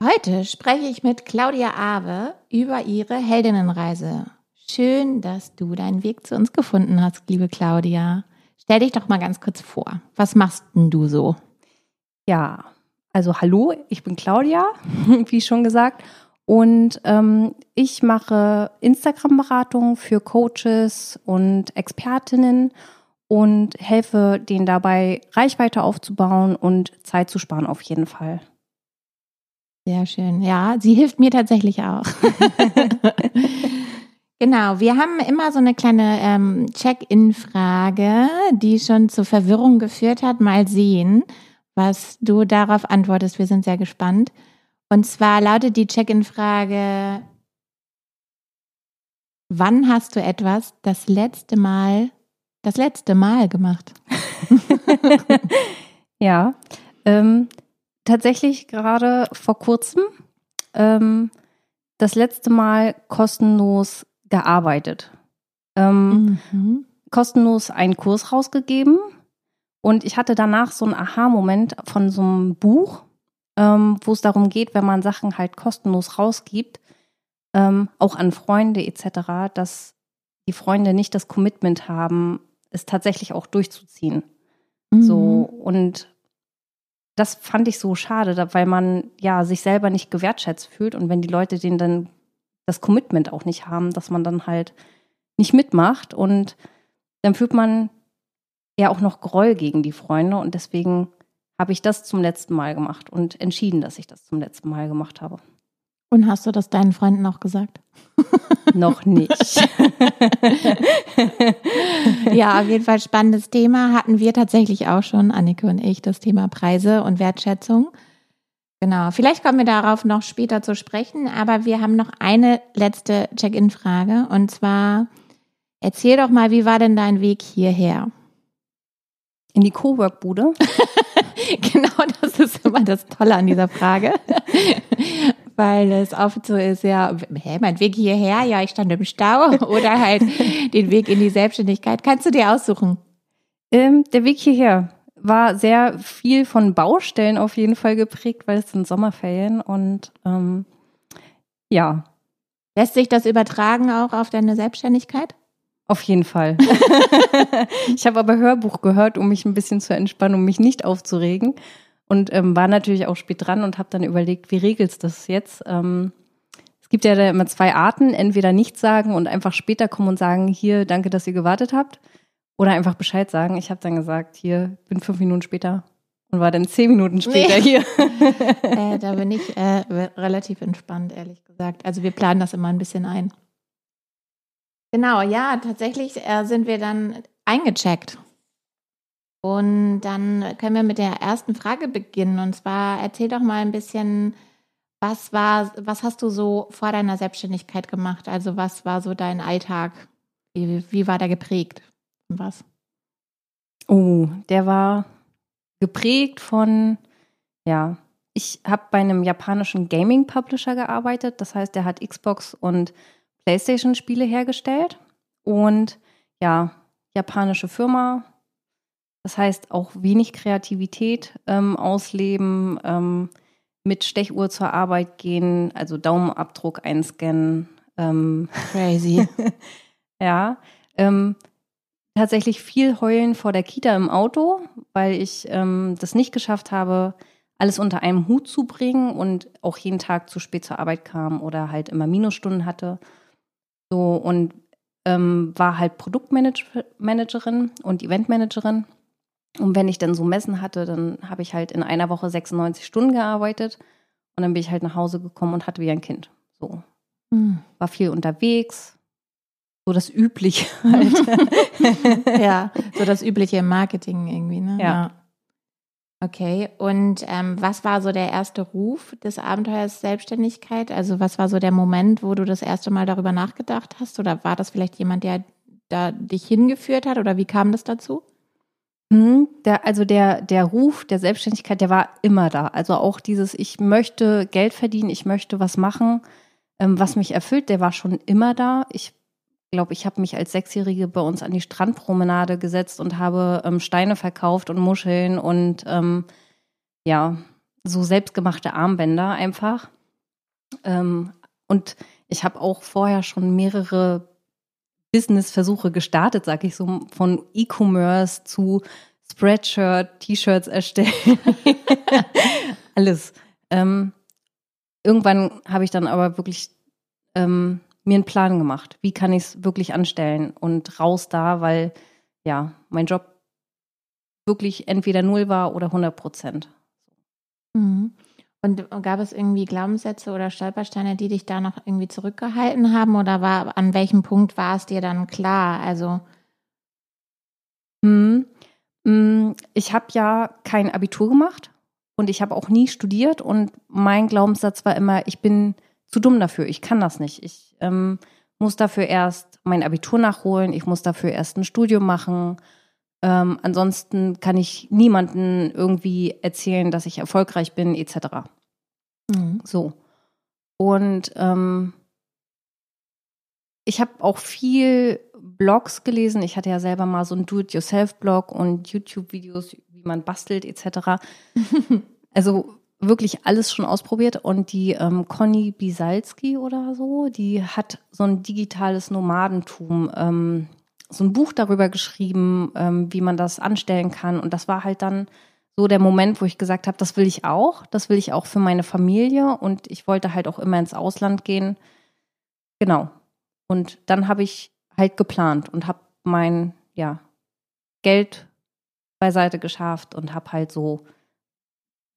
Heute spreche ich mit Claudia Awe über ihre Heldinnenreise. Schön, dass du deinen Weg zu uns gefunden hast, liebe Claudia. Stell dich doch mal ganz kurz vor. Was machst denn du so? Ja, also hallo, ich bin Claudia, wie schon gesagt. Und ähm, ich mache Instagram-Beratung für Coaches und Expertinnen und helfe denen dabei, Reichweite aufzubauen und Zeit zu sparen auf jeden Fall. Sehr schön. Ja, sie hilft mir tatsächlich auch. genau, wir haben immer so eine kleine ähm, Check-in-Frage, die schon zur Verwirrung geführt hat. Mal sehen, was du darauf antwortest. Wir sind sehr gespannt. Und zwar lautet die Check-in-Frage, wann hast du etwas das letzte Mal, das letzte Mal gemacht? ja, ähm, tatsächlich gerade vor kurzem ähm, das letzte Mal kostenlos gearbeitet. Ähm, mhm. Kostenlos einen Kurs rausgegeben. Und ich hatte danach so einen Aha-Moment von so einem Buch, ähm, wo es darum geht, wenn man Sachen halt kostenlos rausgibt, ähm, auch an Freunde etc., dass die Freunde nicht das Commitment haben, es tatsächlich auch durchzuziehen. Mhm. So und das fand ich so schade, weil man ja sich selber nicht gewertschätzt fühlt und wenn die Leute denen dann das Commitment auch nicht haben, dass man dann halt nicht mitmacht und dann fühlt man ja auch noch Groll gegen die Freunde und deswegen habe ich das zum letzten Mal gemacht und entschieden, dass ich das zum letzten Mal gemacht habe. Und hast du das deinen Freunden auch gesagt? Noch nicht. ja, auf jeden Fall spannendes Thema. Hatten wir tatsächlich auch schon, Annike und ich, das Thema Preise und Wertschätzung. Genau, vielleicht kommen wir darauf noch später zu sprechen, aber wir haben noch eine letzte Check-in-Frage und zwar, erzähl doch mal, wie war denn dein Weg hierher? In die Cowork-Bude? genau, das ist immer das Tolle an dieser Frage. Weil es oft so ist, ja, hä, mein Weg hierher, ja, ich stand im Stau oder halt den Weg in die Selbstständigkeit. Kannst du dir aussuchen? Ähm, der Weg hierher war sehr viel von Baustellen auf jeden Fall geprägt, weil es sind Sommerferien und ähm, ja. Lässt sich das übertragen auch auf deine Selbstständigkeit? Auf jeden Fall. ich habe aber Hörbuch gehört, um mich ein bisschen zu entspannen, um mich nicht aufzuregen. Und ähm, war natürlich auch spät dran und habe dann überlegt, wie regelst du das jetzt? Ähm, es gibt ja da immer zwei Arten, entweder nichts sagen und einfach später kommen und sagen, hier, danke, dass ihr gewartet habt. Oder einfach Bescheid sagen. Ich habe dann gesagt, hier, bin fünf Minuten später und war dann zehn Minuten später nee. hier. äh, da bin ich äh, relativ entspannt, ehrlich gesagt. Also wir planen das immer ein bisschen ein. Genau, ja, tatsächlich äh, sind wir dann eingecheckt. Und dann können wir mit der ersten Frage beginnen. Und zwar erzähl doch mal ein bisschen, was war, was hast du so vor deiner Selbstständigkeit gemacht? Also was war so dein Alltag? Wie, wie war der geprägt? Was? Oh, der war geprägt von, ja, ich habe bei einem japanischen Gaming-Publisher gearbeitet. Das heißt, der hat Xbox und PlayStation-Spiele hergestellt und ja, japanische Firma. Das heißt auch wenig Kreativität ähm, ausleben, ähm, mit Stechuhr zur Arbeit gehen, also Daumenabdruck einscannen. Ähm, Crazy. ja. Ähm, tatsächlich viel heulen vor der Kita im Auto, weil ich ähm, das nicht geschafft habe, alles unter einem Hut zu bringen und auch jeden Tag zu spät zur Arbeit kam oder halt immer Minusstunden hatte. So und ähm, war halt Produktmanagerin und Eventmanagerin. Und wenn ich dann so Messen hatte, dann habe ich halt in einer Woche 96 Stunden gearbeitet und dann bin ich halt nach Hause gekommen und hatte wie ein Kind. So. Mhm. War viel unterwegs. So das Übliche halt. ja, so das Übliche im Marketing irgendwie, ne? Ja. ja. Okay, und ähm, was war so der erste Ruf des Abenteuers Selbstständigkeit? Also was war so der Moment, wo du das erste Mal darüber nachgedacht hast? Oder war das vielleicht jemand, der da dich hingeführt hat? Oder wie kam das dazu? Hm, der, also der, der Ruf der Selbstständigkeit, der war immer da. Also auch dieses, ich möchte Geld verdienen, ich möchte was machen, ähm, was mich erfüllt, der war schon immer da. Ich glaube, ich habe mich als Sechsjährige bei uns an die Strandpromenade gesetzt und habe ähm, Steine verkauft und Muscheln und ähm, ja, so selbstgemachte Armbänder einfach. Ähm, und ich habe auch vorher schon mehrere Business-Versuche gestartet, sag ich so, von E-Commerce zu Spreadshirt, T-Shirts erstellen. Alles. Ähm, irgendwann habe ich dann aber wirklich ähm, mir einen Plan gemacht. Wie kann ich es wirklich anstellen und raus da, weil ja, mein Job wirklich entweder null war oder 100 Prozent. Mhm. Und gab es irgendwie Glaubenssätze oder Stolpersteine, die dich da noch irgendwie zurückgehalten haben? Oder war an welchem Punkt war es dir dann klar? Also hm. hm ich habe ja kein Abitur gemacht und ich habe auch nie studiert und mein Glaubenssatz war immer, ich bin zu dumm dafür, ich kann das nicht. Ich ähm, muss dafür erst mein Abitur nachholen, ich muss dafür erst ein Studium machen. Ähm, ansonsten kann ich niemanden irgendwie erzählen, dass ich erfolgreich bin, etc. Mhm. So. Und ähm, ich habe auch viel Blogs gelesen. Ich hatte ja selber mal so ein Do-it-yourself-Blog und YouTube-Videos, wie man bastelt, etc. also wirklich alles schon ausprobiert und die ähm, Conny Bisalski oder so, die hat so ein digitales Nomadentum, ähm, so ein Buch darüber geschrieben, ähm, wie man das anstellen kann. Und das war halt dann so der Moment, wo ich gesagt habe, das will ich auch, das will ich auch für meine Familie und ich wollte halt auch immer ins Ausland gehen. Genau. Und dann habe ich halt geplant und habe mein ja, Geld beiseite geschafft und habe halt so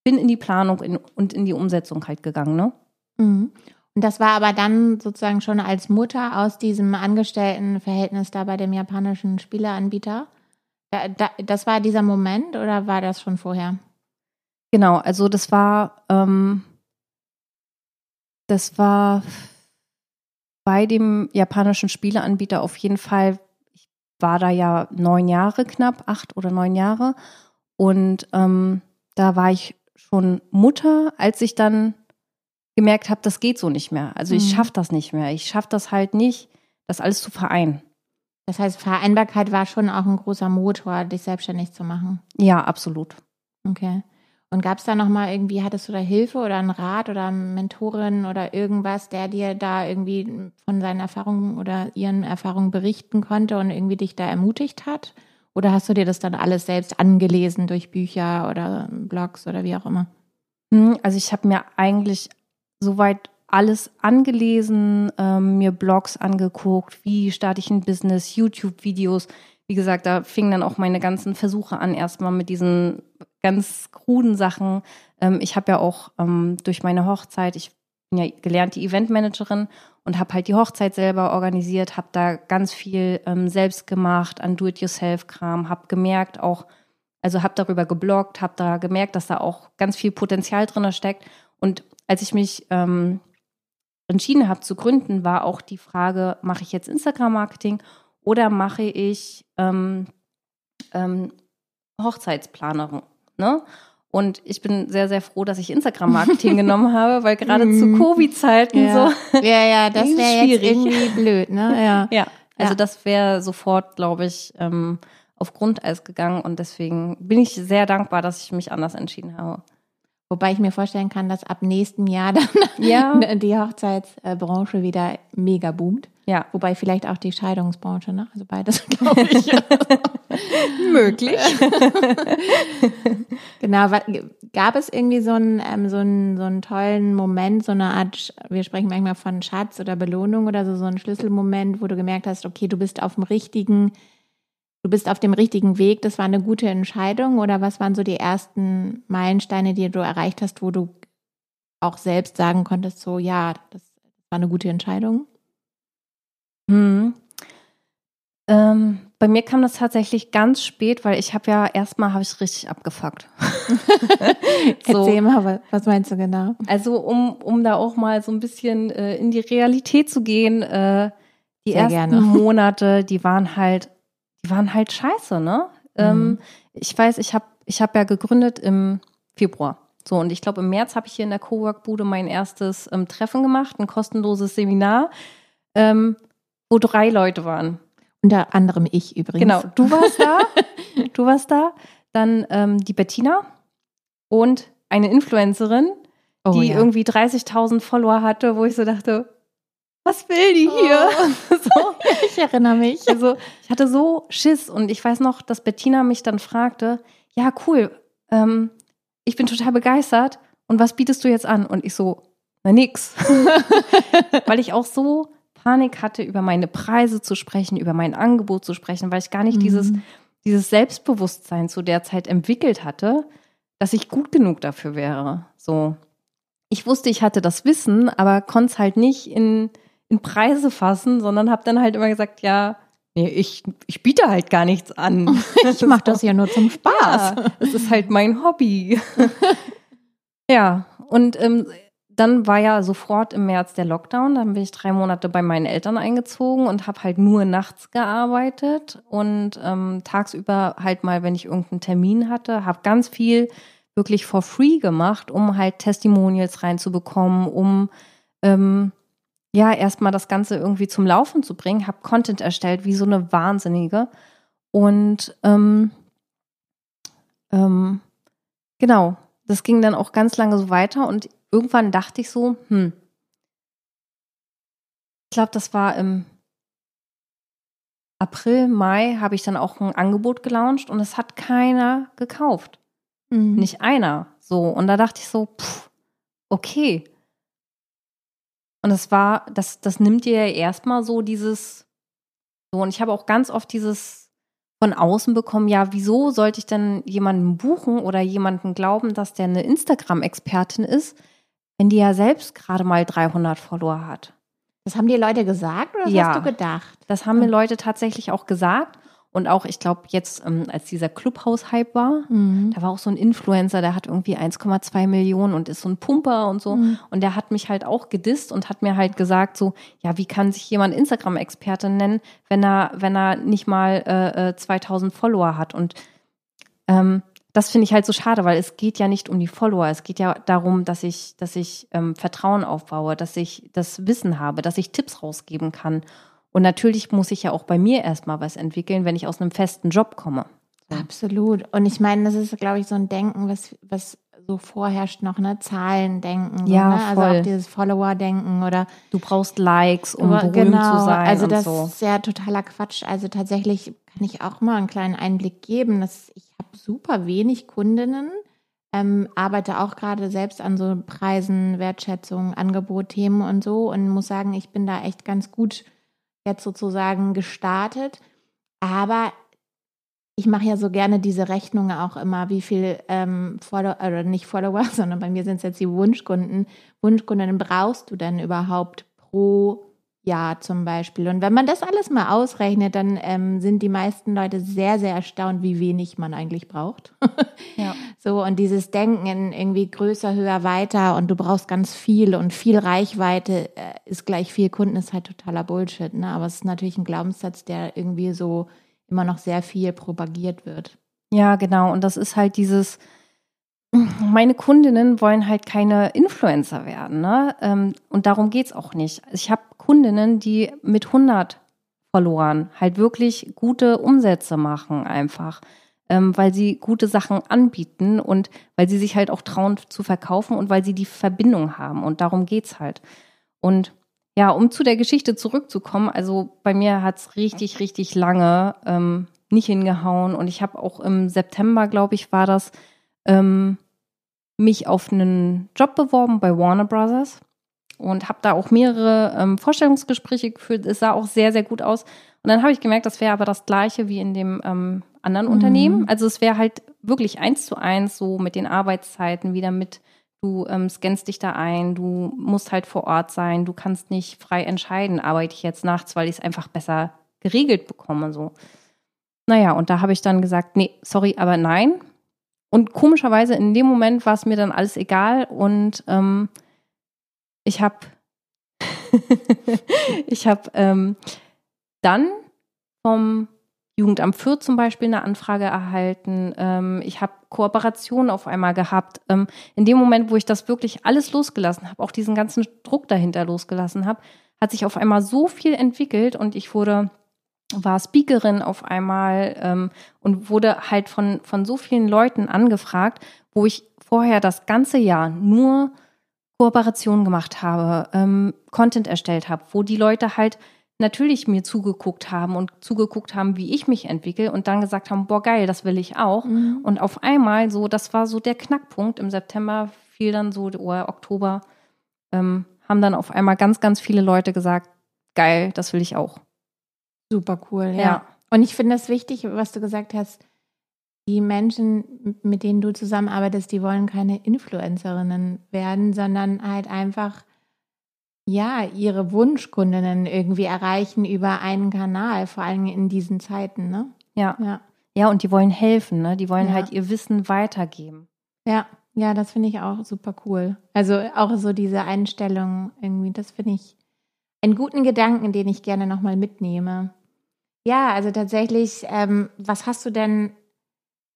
bin in die Planung in, und in die Umsetzung halt gegangen, ne? Mhm. Und das war aber dann sozusagen schon als Mutter aus diesem Angestelltenverhältnis da bei dem japanischen Spieleanbieter. Da, da, das war dieser Moment oder war das schon vorher? Genau, also das war, ähm, das war bei dem japanischen Spieleanbieter auf jeden Fall, ich war da ja neun Jahre knapp, acht oder neun Jahre. Und ähm, da war ich schon Mutter, als ich dann gemerkt habe, das geht so nicht mehr. Also ich mhm. schaffe das nicht mehr. Ich schaffe das halt nicht, das alles zu vereinen. Das heißt, Vereinbarkeit war schon auch ein großer Motor, dich selbstständig zu machen. Ja, absolut. Okay. Und gab es da nochmal irgendwie, hattest du da Hilfe oder einen Rat oder eine Mentorin oder irgendwas, der dir da irgendwie von seinen Erfahrungen oder ihren Erfahrungen berichten konnte und irgendwie dich da ermutigt hat? Oder hast du dir das dann alles selbst angelesen durch Bücher oder Blogs oder wie auch immer? Hm, also ich habe mir eigentlich soweit alles angelesen, ähm, mir Blogs angeguckt, wie starte ich ein Business, YouTube-Videos. Wie gesagt, da fingen dann auch meine ganzen Versuche an, erstmal mit diesen ganz kruden Sachen. Ähm, ich habe ja auch ähm, durch meine Hochzeit, ich bin ja gelernte Eventmanagerin und habe halt die Hochzeit selber organisiert, habe da ganz viel ähm, selbst gemacht an Do-it-yourself-Kram, habe gemerkt auch, also habe darüber gebloggt, habe da gemerkt, dass da auch ganz viel Potenzial drin steckt. Und als ich mich ähm, entschieden habe zu gründen, war auch die Frage, mache ich jetzt Instagram-Marketing oder mache ich ähm, ähm, Hochzeitsplanerin? Ne? Und ich bin sehr, sehr froh, dass ich Instagram-Marketing genommen habe, weil gerade zu mhm. Covid-Zeiten ja. so. Ja, ja, das wäre jetzt irgendwie blöd, ne? Ja. ja. Also ja. das wäre sofort, glaube ich, ähm, auf Grundeis gegangen und deswegen bin ich sehr dankbar, dass ich mich anders entschieden habe. Wobei ich mir vorstellen kann, dass ab nächstem Jahr dann ja. die Hochzeitsbranche wieder mega boomt. Ja. Wobei vielleicht auch die Scheidungsbranche, ne? Also beides, glaube ich. Möglich. genau. Gab es irgendwie so einen, ähm, so, einen, so einen tollen Moment, so eine Art, wir sprechen manchmal von Schatz oder Belohnung oder so, so einen Schlüsselmoment, wo du gemerkt hast, okay, du bist auf dem richtigen du bist auf dem richtigen Weg, das war eine gute Entscheidung oder was waren so die ersten Meilensteine, die du erreicht hast, wo du auch selbst sagen konntest, so ja, das war eine gute Entscheidung? Hm. Ähm, bei mir kam das tatsächlich ganz spät, weil ich habe ja erstmal habe ich richtig abgefuckt. so. Erzähl mal, was meinst du genau? Also um, um da auch mal so ein bisschen äh, in die Realität zu gehen, äh, die Sehr ersten gerne. Monate, die waren halt, die waren halt scheiße, ne? Mhm. Ähm, ich weiß, ich habe ich hab ja gegründet im Februar. So, und ich glaube, im März habe ich hier in der Cowork-Bude mein erstes ähm, Treffen gemacht, ein kostenloses Seminar, ähm, wo drei Leute waren. Unter anderem ich übrigens. Genau, du warst da. du warst da. Dann ähm, die Bettina und eine Influencerin, oh, die ja. irgendwie 30.000 Follower hatte, wo ich so dachte, was will die hier? Oh. so. Ich erinnere mich. Also ich hatte so Schiss und ich weiß noch, dass Bettina mich dann fragte, ja cool, ähm, ich bin total begeistert und was bietest du jetzt an? Und ich so, na nix. Weil ich auch so Panik hatte, über meine Preise zu sprechen, über mein Angebot zu sprechen, weil ich gar nicht mhm. dieses, dieses Selbstbewusstsein zu der Zeit entwickelt hatte, dass ich gut genug dafür wäre. So. Ich wusste, ich hatte das Wissen, aber konnte es halt nicht in, in Preise fassen, sondern habe dann halt immer gesagt, ja, nee, ich, ich biete halt gar nichts an. ich mache das ja nur zum Spaß. Ja, das ist halt mein Hobby. ja, und ähm, dann war ja sofort im März der Lockdown. Dann bin ich drei Monate bei meinen Eltern eingezogen und habe halt nur nachts gearbeitet und ähm, tagsüber halt mal, wenn ich irgendeinen Termin hatte, habe ganz viel wirklich for free gemacht, um halt Testimonials reinzubekommen, um ähm, ja erstmal das Ganze irgendwie zum Laufen zu bringen. Habe Content erstellt wie so eine Wahnsinnige und ähm, ähm, genau. Das ging dann auch ganz lange so weiter und irgendwann dachte ich so, hm, ich glaube, das war im April, Mai, habe ich dann auch ein Angebot gelauncht und es hat keiner gekauft. Mhm. Nicht einer. So. Und da dachte ich so, pff, okay. Und das war, das, das nimmt dir ja erstmal so dieses, so, und ich habe auch ganz oft dieses von außen bekommen, ja, wieso sollte ich denn jemanden buchen oder jemanden glauben, dass der eine Instagram-Expertin ist, wenn die ja selbst gerade mal 300 Follower hat. Das haben dir Leute gesagt oder ja, hast du gedacht? Das haben mir Leute tatsächlich auch gesagt. Und auch, ich glaube, jetzt, ähm, als dieser Clubhouse-Hype war, mhm. da war auch so ein Influencer, der hat irgendwie 1,2 Millionen und ist so ein Pumper und so. Mhm. Und der hat mich halt auch gedisst und hat mir halt gesagt, so, ja, wie kann sich jemand Instagram-Experte nennen, wenn er, wenn er nicht mal äh, 2000 äh, Follower hat? Und ähm, das finde ich halt so schade, weil es geht ja nicht um die Follower. Es geht ja darum, dass ich, dass ich ähm, Vertrauen aufbaue, dass ich das Wissen habe, dass ich Tipps rausgeben kann. Und natürlich muss ich ja auch bei mir erstmal was entwickeln, wenn ich aus einem festen Job komme. Absolut. Und ich meine, das ist, glaube ich, so ein Denken, was, was so vorherrscht noch, ne? Zahlen-Denken. Ja, ne? voll. Also auch dieses Follower-Denken oder. Du brauchst Likes, um berühmt genau, zu sein. Also das so. ist ja totaler Quatsch. Also tatsächlich kann ich auch mal einen kleinen Einblick geben. Dass ich habe super wenig Kundinnen, ähm, arbeite auch gerade selbst an so Preisen, Wertschätzung, Angebot, Themen und so und muss sagen, ich bin da echt ganz gut jetzt sozusagen gestartet. Aber ich mache ja so gerne diese Rechnungen auch immer, wie viel ähm, Follower, oder nicht Follower, sondern bei mir sind es jetzt die Wunschkunden. Wunschkunden brauchst du denn überhaupt pro Jahr zum Beispiel? Und wenn man das alles mal ausrechnet, dann ähm, sind die meisten Leute sehr, sehr erstaunt, wie wenig man eigentlich braucht. ja. So, und dieses Denken in irgendwie größer, höher, weiter und du brauchst ganz viel und viel Reichweite äh, ist gleich viel Kunden, ist halt totaler Bullshit. Ne? Aber es ist natürlich ein Glaubenssatz, der irgendwie so immer noch sehr viel propagiert wird. Ja, genau. Und das ist halt dieses, meine Kundinnen wollen halt keine Influencer werden. Ne? Ähm, und darum geht es auch nicht. Ich habe Kundinnen, die mit 100 verloren halt wirklich gute Umsätze machen einfach, ähm, weil sie gute Sachen anbieten und weil sie sich halt auch trauen zu verkaufen und weil sie die Verbindung haben. Und darum geht es halt. Und ja, um zu der Geschichte zurückzukommen, also bei mir hat es richtig, richtig lange ähm, nicht hingehauen und ich habe auch im September, glaube ich, war das, ähm, mich auf einen Job beworben bei Warner Brothers und habe da auch mehrere ähm, Vorstellungsgespräche geführt. Es sah auch sehr, sehr gut aus. Und dann habe ich gemerkt, das wäre aber das gleiche wie in dem ähm, anderen mhm. Unternehmen. Also es wäre halt wirklich eins zu eins so mit den Arbeitszeiten, wieder mit Du ähm, scannst dich da ein, du musst halt vor Ort sein, du kannst nicht frei entscheiden, arbeite ich jetzt nachts, weil ich es einfach besser geregelt bekomme. So. naja, und da habe ich dann gesagt, nee, sorry, aber nein. Und komischerweise in dem Moment war es mir dann alles egal und ähm, ich habe ich habe ähm, dann vom Jugendamt Fürth zum Beispiel eine Anfrage erhalten. Ähm, ich habe Kooperationen auf einmal gehabt. Ähm, in dem Moment, wo ich das wirklich alles losgelassen habe, auch diesen ganzen Druck dahinter losgelassen habe, hat sich auf einmal so viel entwickelt und ich wurde war Speakerin auf einmal ähm, und wurde halt von, von so vielen Leuten angefragt, wo ich vorher das ganze Jahr nur Kooperationen gemacht habe, ähm, Content erstellt habe, wo die Leute halt natürlich mir zugeguckt haben und zugeguckt haben, wie ich mich entwickle und dann gesagt haben, boah geil, das will ich auch. Mhm. Und auf einmal so, das war so der Knackpunkt. Im September fiel dann so, oder Oktober, ähm, haben dann auf einmal ganz, ganz viele Leute gesagt, geil, das will ich auch. Super cool, ja. ja. Und ich finde das wichtig, was du gesagt hast. Die Menschen, mit denen du zusammenarbeitest, die wollen keine Influencerinnen werden, sondern halt einfach, ja, ihre Wunschkundinnen irgendwie erreichen über einen Kanal, vor allem in diesen Zeiten, ne? Ja. Ja, ja und die wollen helfen, ne? Die wollen ja. halt ihr Wissen weitergeben. Ja, ja, das finde ich auch super cool. Also auch so diese Einstellung irgendwie, das finde ich einen guten Gedanken, den ich gerne nochmal mitnehme. Ja, also tatsächlich, ähm, was hast du denn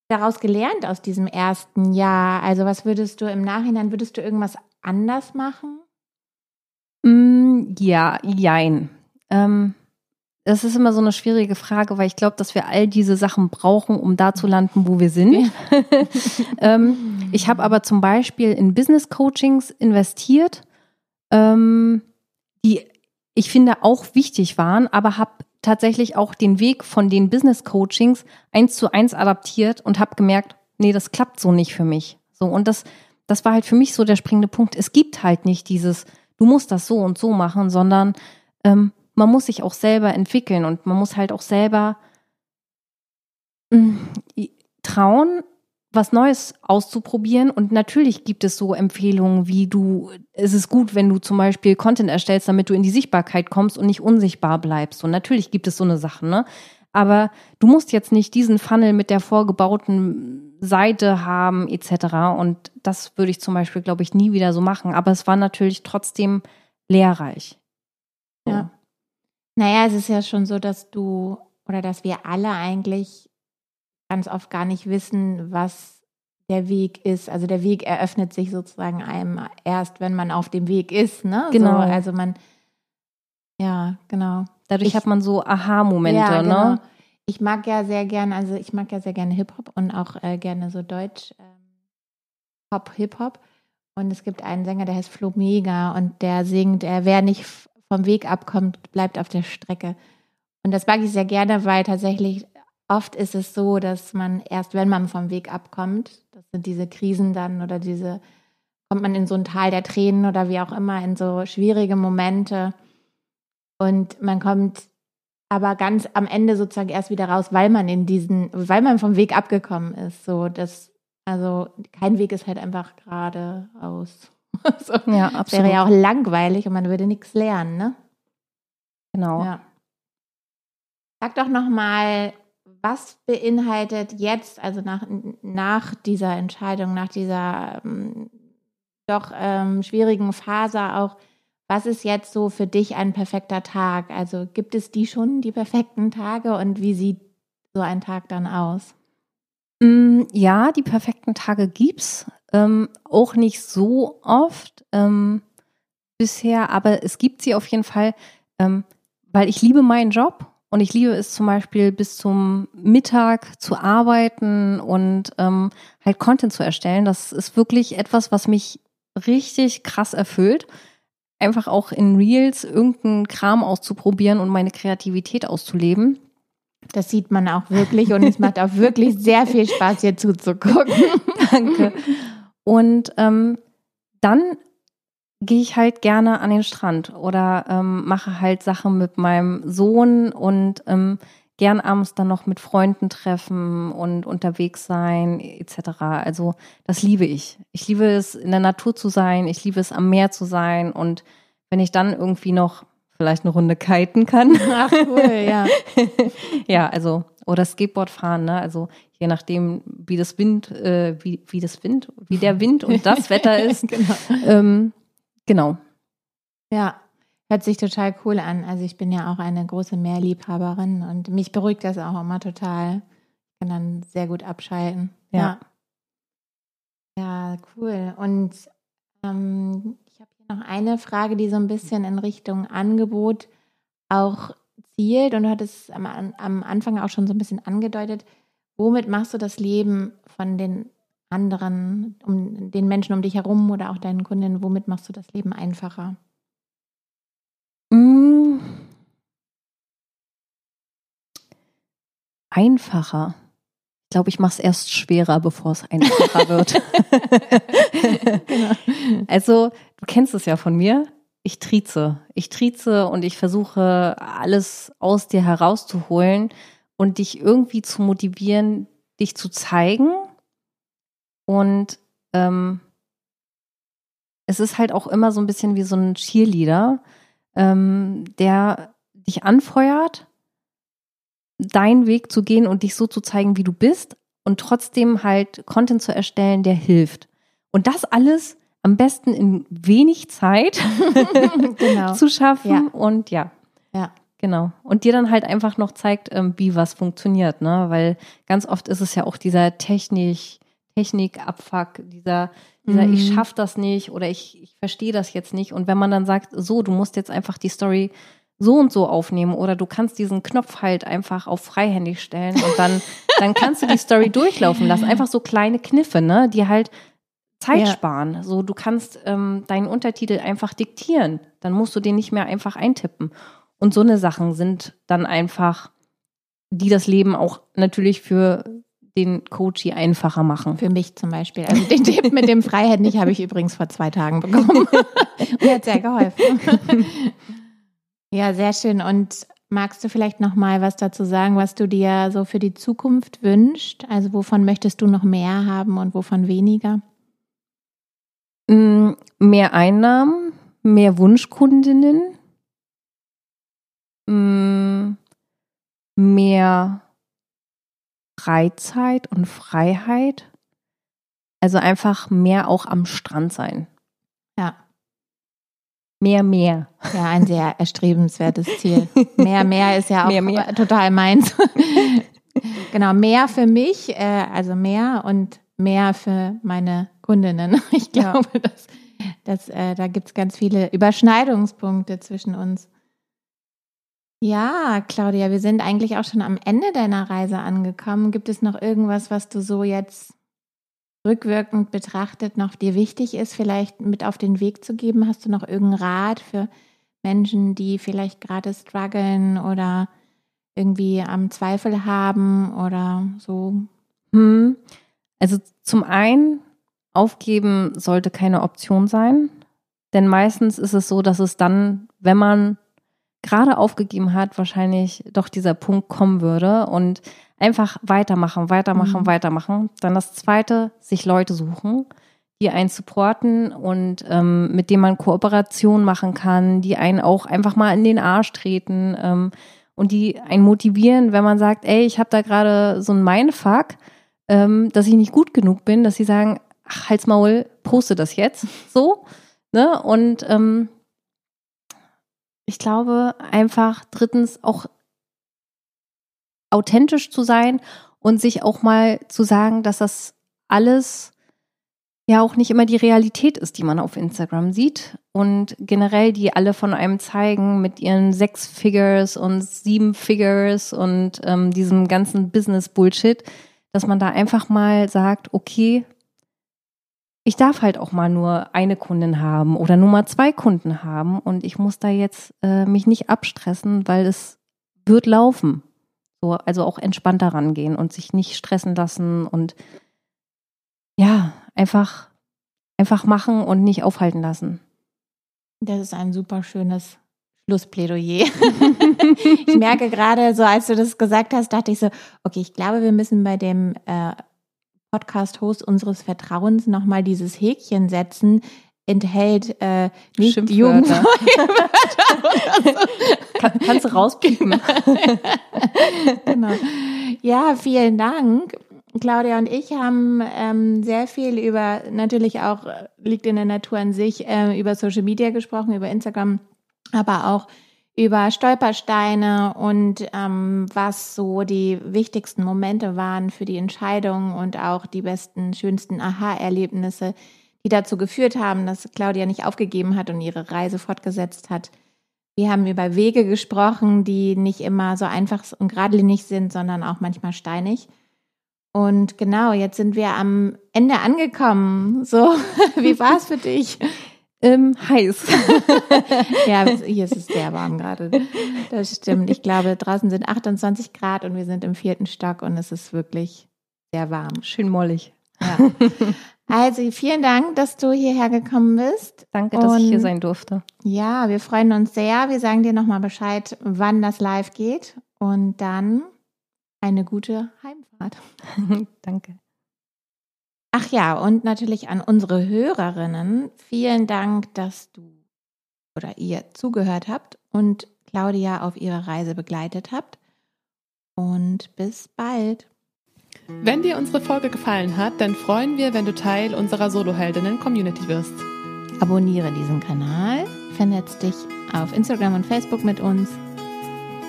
daraus gelernt aus diesem ersten Jahr? Also was würdest du im Nachhinein, würdest du irgendwas anders machen? Mm, ja, jein. Ähm, das ist immer so eine schwierige Frage, weil ich glaube, dass wir all diese Sachen brauchen, um da zu landen, wo wir sind. ähm, ich habe aber zum Beispiel in Business Coachings investiert, ähm, die ich finde auch wichtig waren, aber habe tatsächlich auch den Weg von den Business Coachings eins zu eins adaptiert und habe gemerkt, nee, das klappt so nicht für mich. So und das, das war halt für mich so der springende Punkt. Es gibt halt nicht dieses, du musst das so und so machen, sondern ähm, man muss sich auch selber entwickeln und man muss halt auch selber mh, trauen, was Neues auszuprobieren. Und natürlich gibt es so Empfehlungen, wie du, es ist gut, wenn du zum Beispiel Content erstellst, damit du in die Sichtbarkeit kommst und nicht unsichtbar bleibst. Und natürlich gibt es so eine Sache, ne? Aber du musst jetzt nicht diesen Funnel mit der vorgebauten Seite haben, etc. Und das würde ich zum Beispiel, glaube ich, nie wieder so machen. Aber es war natürlich trotzdem lehrreich. So. Ja. Naja, es ist ja schon so, dass du oder dass wir alle eigentlich ganz oft gar nicht wissen, was der Weg ist. Also der Weg eröffnet sich sozusagen einem erst, wenn man auf dem Weg ist. Ne? Genau. So, also man, ja, genau. Dadurch ich, hat man so Aha-Momente, ja, ne? genau. ne? Ich mag ja sehr gerne, also ich mag ja sehr gerne Hip-Hop und auch äh, gerne so Deutsch ähm, Pop, Hip-Hop. Und es gibt einen Sänger, der heißt Flo Mega und der singt, äh, wer nicht vom Weg abkommt, bleibt auf der Strecke. Und das mag ich sehr gerne, weil tatsächlich oft ist es so, dass man erst, wenn man vom Weg abkommt, das sind diese Krisen dann oder diese, kommt man in so ein Tal der Tränen oder wie auch immer, in so schwierige Momente. Und man kommt aber ganz am Ende sozusagen erst wieder raus, weil man in diesen, weil man vom Weg abgekommen ist. So, das, also kein Weg ist halt einfach geradeaus. so, ja, absolut. Wäre ja auch langweilig und man würde nichts lernen, ne? Genau. Ja. Sag doch noch mal, was beinhaltet jetzt, also nach, nach dieser Entscheidung, nach dieser ähm, doch ähm, schwierigen Phase auch, was ist jetzt so für dich ein perfekter Tag? Also gibt es die schon, die perfekten Tage und wie sieht so ein Tag dann aus? Mm, ja, die perfekten Tage gibt's. Ähm, auch nicht so oft ähm, bisher, aber es gibt sie auf jeden Fall, ähm, weil ich liebe meinen Job und ich liebe es zum Beispiel bis zum Mittag zu arbeiten und ähm, halt Content zu erstellen. Das ist wirklich etwas, was mich richtig krass erfüllt. Einfach auch in Reels irgendeinen Kram auszuprobieren und meine Kreativität auszuleben. Das sieht man auch wirklich und es macht auch wirklich sehr viel Spaß, hier zuzugucken. Danke. Und ähm, dann gehe ich halt gerne an den Strand oder ähm, mache halt Sachen mit meinem Sohn und ähm, gern abends dann noch mit Freunden treffen und unterwegs sein etc. Also das liebe ich. Ich liebe es, in der Natur zu sein, ich liebe es, am Meer zu sein und wenn ich dann irgendwie noch vielleicht eine Runde kiten kann. Ach cool, ja. ja, also oder Skateboard fahren, ne? Also je nachdem, wie das Wind, äh, wie, wie das Wind, wie der Wind und das Wetter ist. genau. Ähm, genau. Ja, hört sich total cool an. Also ich bin ja auch eine große Meerliebhaberin und mich beruhigt das auch immer total. Ich kann dann sehr gut abschalten. Ja. Ja, ja cool. Und ähm, ich habe hier noch eine Frage, die so ein bisschen in Richtung Angebot auch zielt. Und du hattest am, am Anfang auch schon so ein bisschen angedeutet. Womit machst du das Leben von den anderen, um den Menschen um dich herum oder auch deinen Kundinnen, womit machst du das Leben einfacher? Mm. Einfacher. Ich glaube, ich mache es erst schwerer, bevor es einfacher wird. Genau. Also, du kennst es ja von mir. Ich trieze. Ich trieze und ich versuche, alles aus dir herauszuholen und dich irgendwie zu motivieren, dich zu zeigen. Und ähm, es ist halt auch immer so ein bisschen wie so ein Cheerleader, ähm, der dich anfeuert, deinen Weg zu gehen und dich so zu zeigen, wie du bist und trotzdem halt Content zu erstellen, der hilft. Und das alles am besten in wenig Zeit genau. zu schaffen Ja. und ja. Ja. Genau. Und dir dann halt einfach noch zeigt, ähm, wie was funktioniert, ne? Weil ganz oft ist es ja auch dieser Technik, Technik-Abfuck, dieser, dieser Mhm. ich schaff das nicht oder ich, ich verstehe das jetzt nicht. Und wenn man dann sagt, so, du musst jetzt einfach die Story so und so aufnehmen oder du kannst diesen Knopf halt einfach auf freihändig stellen und dann, dann kannst du die Story durchlaufen lassen. Einfach so kleine Kniffe, ne? Die halt Zeit Ja. sparen. So, du kannst ähm, deinen Untertitel einfach diktieren. Dann musst du den nicht mehr einfach eintippen. Und so eine Sachen sind dann einfach, die das Leben auch natürlich für den Coachy einfacher machen. Für mich zum Beispiel. Also den Tipp mit dem Freihändig habe ich übrigens vor zwei Tagen bekommen. Mir hat sehr geholfen. Ja, sehr schön. Und magst du vielleicht noch mal was dazu sagen, was du dir so für die Zukunft wünschst? Also wovon möchtest du noch mehr haben und wovon weniger? Mm, Mehr Einnahmen, mehr Wunschkundinnen, mm, mehr Freizeit und Freiheit. Also einfach mehr auch am Strand sein. Ja. Mehr, mehr. Ja, ein sehr erstrebenswertes Ziel. Mehr, mehr ist ja auch Mehr, mehr. total meins. genau, mehr für mich, äh, also mehr und mehr für meine Kundinnen. Ich Ja. glaube, dass, dass, äh, da gibt es ganz viele Überschneidungspunkte zwischen uns. Ja, Claudia, wir sind eigentlich auch schon am Ende deiner Reise angekommen. Gibt es noch irgendwas, was du so jetzt rückwirkend betrachtet noch dir wichtig ist, vielleicht mit auf den Weg zu geben? Hast du noch irgendeinen Rat für Menschen, die vielleicht gerade strugglen oder irgendwie am Zweifel haben oder so? Hm. Also zum einen, aufgeben sollte keine Option sein. Denn meistens ist es so, dass es dann, wenn man gerade aufgegeben hat, wahrscheinlich doch dieser Punkt kommen würde und einfach weitermachen, weitermachen, Mhm. weitermachen. Dann das zweite, sich Leute suchen, die einen supporten und ähm, mit denen man Kooperation machen kann, die einen auch einfach mal in den Arsch treten ähm, und die einen motivieren, wenn man sagt, ey, ich habe da gerade so ein Mindfuck, ähm, dass ich nicht gut genug bin, dass sie sagen, ach, halt's Maul, poste das jetzt so. Ne? Und ähm, ich glaube einfach drittens auch authentisch zu sein und sich auch mal zu sagen, dass das alles ja auch nicht immer die Realität ist, die man auf Instagram sieht und generell die alle von einem zeigen mit ihren sechs Figures und sieben Figures und ähm, diesem ganzen Business-Bullshit, dass man da einfach mal sagt, okay, ich darf halt auch mal nur eine Kundin haben oder nur mal zwei Kunden haben und ich muss da jetzt äh, mich nicht abstressen, weil es wird laufen. So, also auch entspannter rangehen und sich nicht stressen lassen und ja, einfach, einfach machen und nicht aufhalten lassen. Das ist ein super schönes Schlussplädoyer. ich merke gerade, so als du das gesagt hast, dachte ich so, okay, ich glaube, wir müssen bei dem äh, Podcast-Host unseres Vertrauens nochmal dieses Häkchen setzen, enthält äh, nicht Schimpfwörter. jugendfreie Wörter oder so. Kann, kannst du rauspiepen? genau. Ja, vielen Dank. Claudia und ich haben ähm, sehr viel über, natürlich auch, äh, liegt in der Natur an sich, äh, über Social Media gesprochen, über Instagram, aber auch über Stolpersteine und ähm, was so die wichtigsten Momente waren für die Entscheidung und auch die besten, schönsten Aha-Erlebnisse, die dazu geführt haben, dass Claudia nicht aufgegeben hat und ihre Reise fortgesetzt hat. Wir haben über Wege gesprochen, die nicht immer so einfach und geradlinig sind, sondern auch manchmal steinig. Und genau, jetzt sind wir am Ende angekommen. So, wie war es für dich? Ähm, heiß. ja, hier ist es sehr warm gerade. Das stimmt. Ich glaube, draußen sind 28 Grad und wir sind im vierten Stock und es ist wirklich sehr warm. Schön mollig. Ja. Also vielen Dank, dass du hierher gekommen bist. Danke, dass und, ich hier sein durfte. Ja, wir freuen uns sehr. Wir sagen dir nochmal Bescheid, wann das live geht. Und dann eine gute Heimfahrt. Danke. Ach ja, und natürlich an unsere Hörerinnen. Vielen Dank, dass du oder ihr zugehört habt und Claudia auf ihrer Reise begleitet habt. Und bis bald. Wenn dir unsere Folge gefallen hat, dann freuen wir, wenn du Teil unserer Soloheldinnen-Community wirst. Abonniere diesen Kanal, vernetz dich auf Instagram und Facebook mit uns.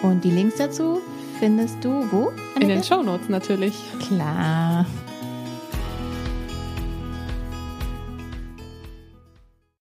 Und die Links dazu findest du wo? In den Shownotes natürlich. Klar.